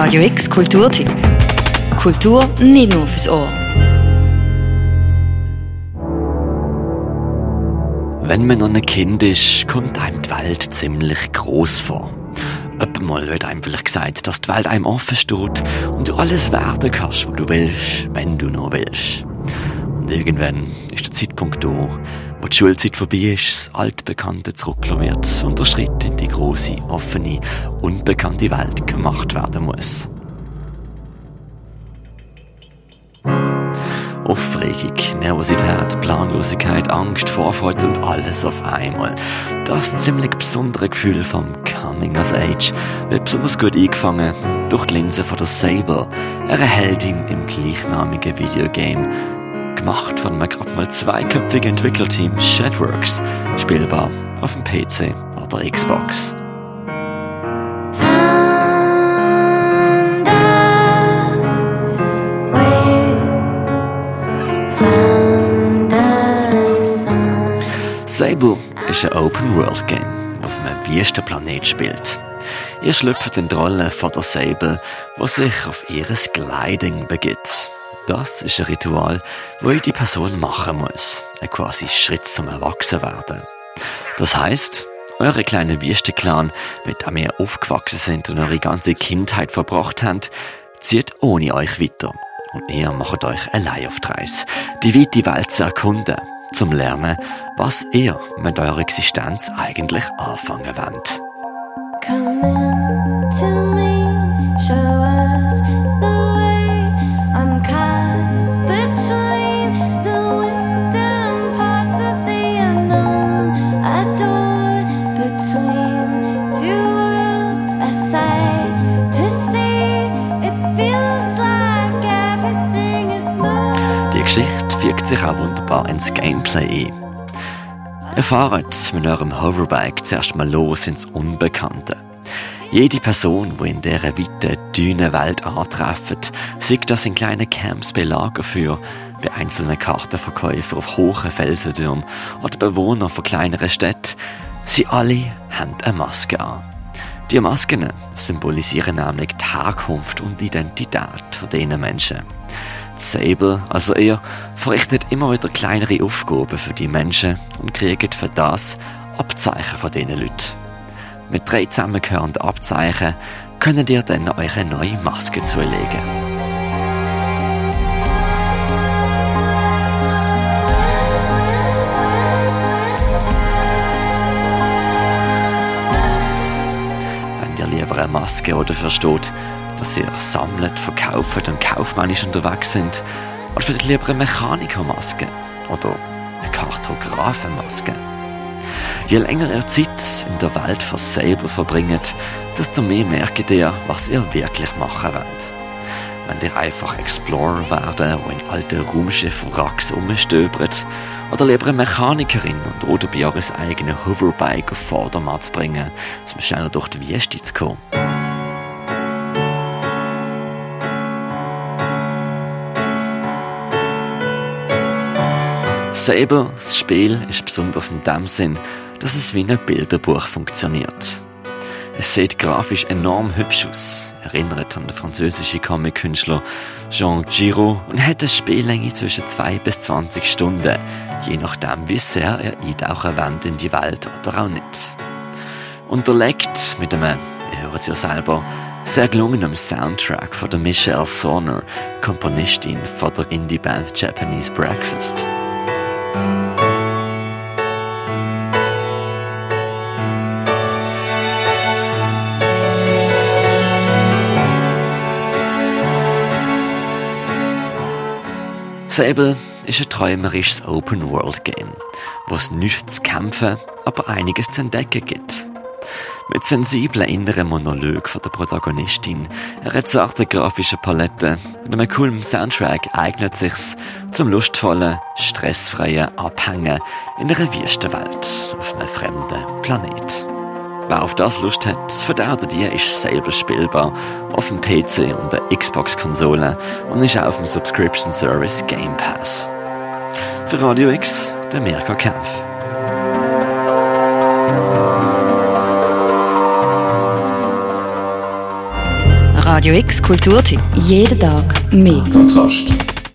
Radio X Kulturtipp. Kultur nicht nur fürs Ohr. Wenn man noch ein Kind ist, kommt einem die Welt ziemlich groß vor. Mal wird einem vielleicht gesagt, dass die Welt einem offen steht und du alles werden kannst, was du willst, wenn du noch willst. Und irgendwann ist der Zeitpunkt da, wo die Schulzeit vorbei ist, das Altbekannte zurückgelassen wird und der Schritt in die große, offene, unbekannte Welt gemacht werden muss. Aufregung, Nervosität, Planlosigkeit, Angst, Vorfreude und alles auf einmal. Das ziemlich besondere Gefühl vom Coming of Age wird besonders gut eingefangen durch die Linse von der Sable, einer Heldin im gleichnamigen Videogame. Gemacht von einem gerade mal zweiköpfigen Entwicklerteam Shadworks, spielbar auf dem PC oder Xbox. Sable ist ein Open-World-Game, auf einem Wüstenplanet spielt. Ihr schlüpft in die Rolle von der Sable, die sich auf ihres Gliding begibt. Das ist ein Ritual, das jede Person machen muss. Ein quasi Schritt zum Erwachsenwerden. Das heißt, eure kleine Wüstenclan, mit dem ihr aufgewachsen sind und eure ganze Kindheit verbracht habt, zieht ohne euch weiter. Und ihr macht euch allein auf die Reise, die weite Welt zu erkunden zum Lernen, was ihr mit eurer Existenz eigentlich anfangen wollt. Geschichte fügt sich auch wunderbar ins Gameplay ein. Ihr fahrt mit eurem Hoverbike zuerst mal los ins Unbekannte. Jede Person, die in dieser weiten, dünnen Welt antrefft, sieht das in kleinen Camps bei Lagerfeuer, bei einzelnen Kartenverkäufern auf hohen Felsentürmen oder Bewohner von kleineren Städten, sie alle haben eine Maske an. Die Masken symbolisieren nämlich die Herkunft und Identität von diesen Menschen. Sable, also er, verrichtet immer wieder kleinere Aufgaben für die Menschen und kriegt für das Abzeichen von diesen Leuten. Mit drei zusammengehörenden Abzeichen könnt ihr dann eure neue Maske zulegen. Wenn ihr lieber eine Maske oder versteht, dass ihr sammelt, verkauft und kaufmännisch unterwegs sind, oder vielleicht lieber eine Mechanikermaske oder eine Kartografenmaske. Je länger ihr Zeit in der Welt von selber verbringt, desto mehr merkt ihr, was ihr wirklich machen wollt. Wenn ihr einfach Explorer werden, wo in alten Raumschiffen Wracks umstöbert, oder lieber eine Mechanikerin und oder bei eures eigenen Hoverbike auf Vordermann zu bringen, um schneller durch die Wüste zu kommen. Saber, das Spiel, ist besonders in dem Sinn, dass es wie ein Bilderbuch funktioniert. Es sieht grafisch enorm hübsch aus, erinnert an den französischen Comic-Künstler Jean Giraud und hat eine Spiellänge zwischen 2 bis 20 Stunden, je nachdem wie sehr er eintauchen wollt in die Welt oder auch nicht. Unterlegt mit einem, ihr hört es ja selber, sehr gelungenem Soundtrack von der Michelle Sonner, Komponistin von der Indie-Band Japanese Breakfast. Sable ist ein träumerisches Open-World-Game, wo es nichts zu kämpfen, aber einiges zu entdecken gibt. Mit sensiblen inneren Monolog von der Protagonistin, einer zarten grafischen Palette und einem coolen Soundtrack eignet sich's zum lustvollen, stressfreien Abhängen in einer Wüstenwelt auf einem fremden Planet. Wer auf das Lust hat, den oder die ist selber spielbar auf dem PC und der Xbox-Konsole und ist auch auf dem Subscription Service Game Pass. Für Radio X, der Mirka Kempf. Radio X Kulturtipp. Jeden Tag mehr. Kontrast.